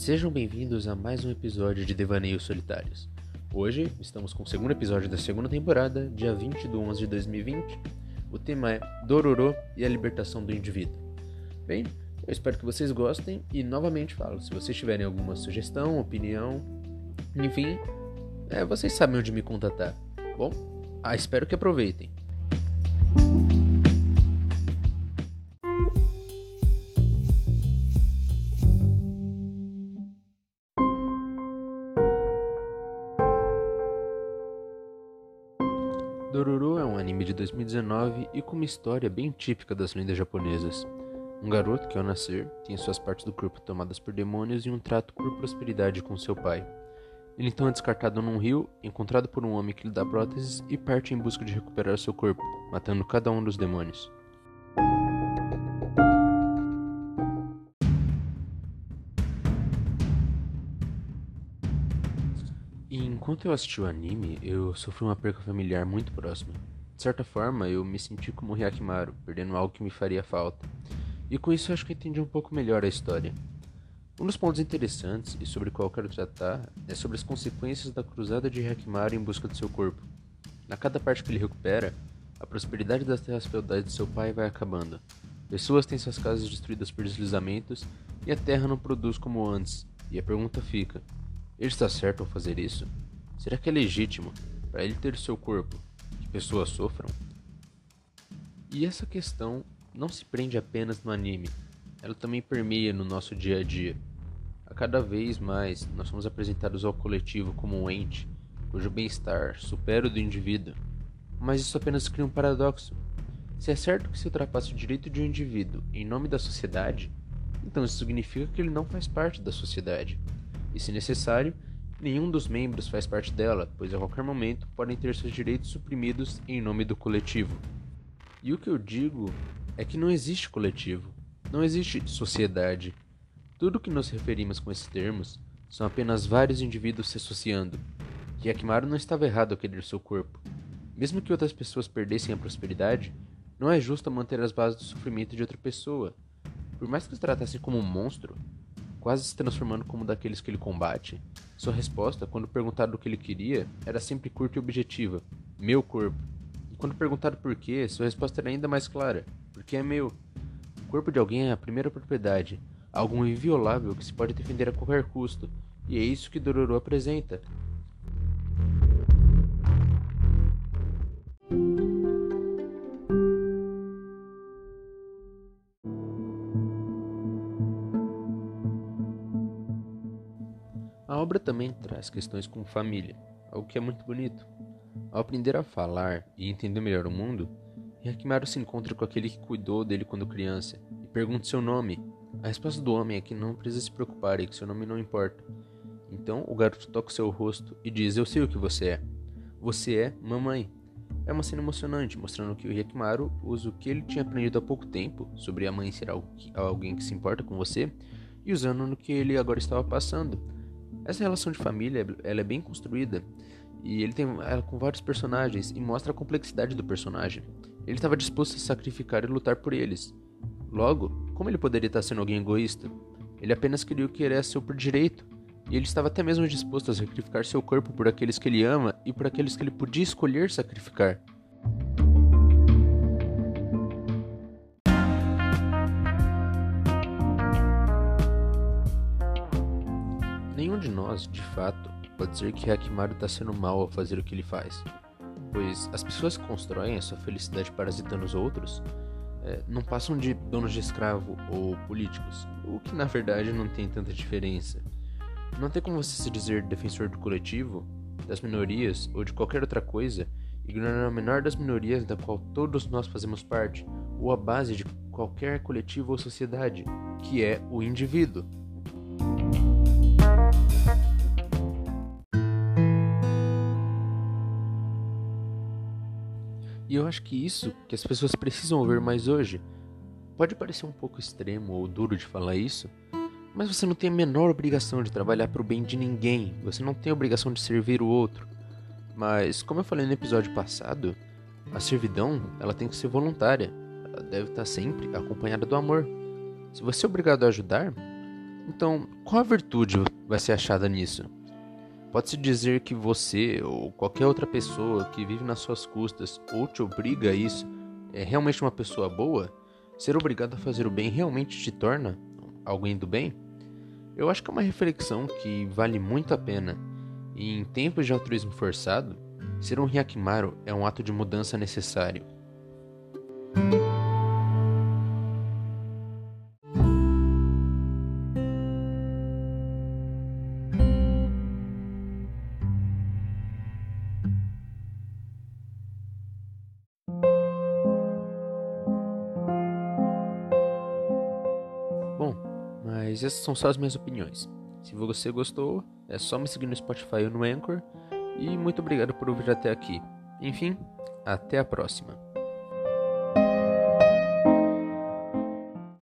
Sejam bem-vindos a mais um episódio de Devaneios Solitários. Hoje estamos com o segundo episódio da segunda temporada, dia 20 de 11 de 2020. O tema é Dororô e a libertação do indivíduo. Bem, eu espero que vocês gostem e novamente falo, se vocês tiverem alguma sugestão, opinião, enfim, é, vocês sabem onde me contatar. Bom, ah, espero que aproveitem. 2019 e com uma história bem típica das lendas japonesas. Um garoto que ao nascer tem suas partes do corpo tomadas por demônios e um trato por prosperidade com seu pai. Ele então é descartado num rio, encontrado por um homem que lhe dá próteses e parte em busca de recuperar seu corpo, matando cada um dos demônios. Enquanto eu assisti o anime, eu sofri uma perca familiar muito próxima. De certa forma, eu me senti como Hyakimaru, perdendo algo que me faria falta. E com isso acho que entendi um pouco melhor a história. Um dos pontos interessantes, e sobre o qual quero tratar, é sobre as consequências da cruzada de Hyakimaru em busca de seu corpo. Na cada parte que ele recupera, a prosperidade das terras feudais de seu pai vai acabando. Pessoas têm suas casas destruídas por deslizamentos e a terra não produz como antes. E a pergunta fica: ele está certo ao fazer isso? Será que é legítimo para ele ter seu corpo pessoas sofram? E essa questão não se prende apenas no anime, ela também permeia no nosso dia a dia. A cada vez mais nós somos apresentados ao coletivo como um ente cujo bem-estar supera o do indivíduo. Mas isso apenas cria um paradoxo. Se é certo que se ultrapassa o direito de um indivíduo em nome da sociedade, então isso significa que ele não faz parte da sociedade e, se necessário, nenhum dos membros faz parte dela, pois a qualquer momento podem ter seus direitos suprimidos em nome do coletivo. E o que eu digo é que não existe coletivo, não existe sociedade. Tudo que nos referimos com esses termos são apenas vários indivíduos se associando. E Akimaru não estava errado ao querer seu corpo. Mesmo que outras pessoas perdessem a prosperidade, não é justo manter as bases do sofrimento de outra pessoa. Por mais que se tratasse como um monstro, quase se transformando como daqueles que ele combate, sua resposta, quando perguntado o que ele queria, era sempre curta e objetiva: meu corpo. E quando perguntado por quê, sua resposta era ainda mais clara: porque é meu. O corpo de alguém é a primeira propriedade, algo inviolável que se pode defender a qualquer custo, e é isso que Dororo apresenta. Obra também traz questões com família, algo que é muito bonito. Ao aprender a falar e entender melhor o mundo, Hyakimaru se encontra com aquele que cuidou dele quando criança e pergunta seu nome. A resposta do homem é que não precisa se preocupar e que seu nome não importa. Então o garoto toca seu rosto e diz: Eu sei o que você é. Você é mamãe. É uma cena emocionante, mostrando que o Hyakimaru usa o que ele tinha aprendido há pouco tempo sobre a mãe ser alguém que se importa com você e usando no que ele agora estava passando essa relação de família, ela é bem construída e ele tem ela com vários personagens e mostra a complexidade do personagem. Ele estava disposto a sacrificar e lutar por eles. Logo, como ele poderia estar sendo alguém egoísta? Ele apenas queria o que era seu por direito. E ele estava até mesmo disposto a sacrificar seu corpo por aqueles que ele ama e por aqueles que ele podia escolher sacrificar. De fato, pode dizer que Hakimaru está sendo mal ao fazer o que ele faz, pois as pessoas que constroem a sua felicidade parasitando os outros é, não passam de donos de escravo ou políticos, o que na verdade não tem tanta diferença. Não tem como você se dizer defensor do coletivo, das minorias ou de qualquer outra coisa, ignorando a menor das minorias da qual todos nós fazemos parte, ou a base de qualquer coletivo ou sociedade, que é o indivíduo. E eu acho que isso que as pessoas precisam ouvir mais hoje. Pode parecer um pouco extremo ou duro de falar isso, mas você não tem a menor obrigação de trabalhar para o bem de ninguém. Você não tem a obrigação de servir o outro. Mas, como eu falei no episódio passado, a servidão ela tem que ser voluntária. Ela deve estar sempre acompanhada do amor. Se você é obrigado a ajudar, Então, qual a virtude vai ser achada nisso? Pode-se dizer que você ou qualquer outra pessoa que vive nas suas custas ou te obriga a isso é realmente uma pessoa boa? Ser obrigado a fazer o bem realmente te torna alguém do bem? Eu acho que é uma reflexão que vale muito a pena. E em tempos de altruísmo forçado, ser um Hyakimaru é um ato de mudança necessário. Mas essas são só as minhas opiniões. Se você gostou, é só me seguir no Spotify ou no Anchor. E muito obrigado por ouvir até aqui. Enfim, até a próxima.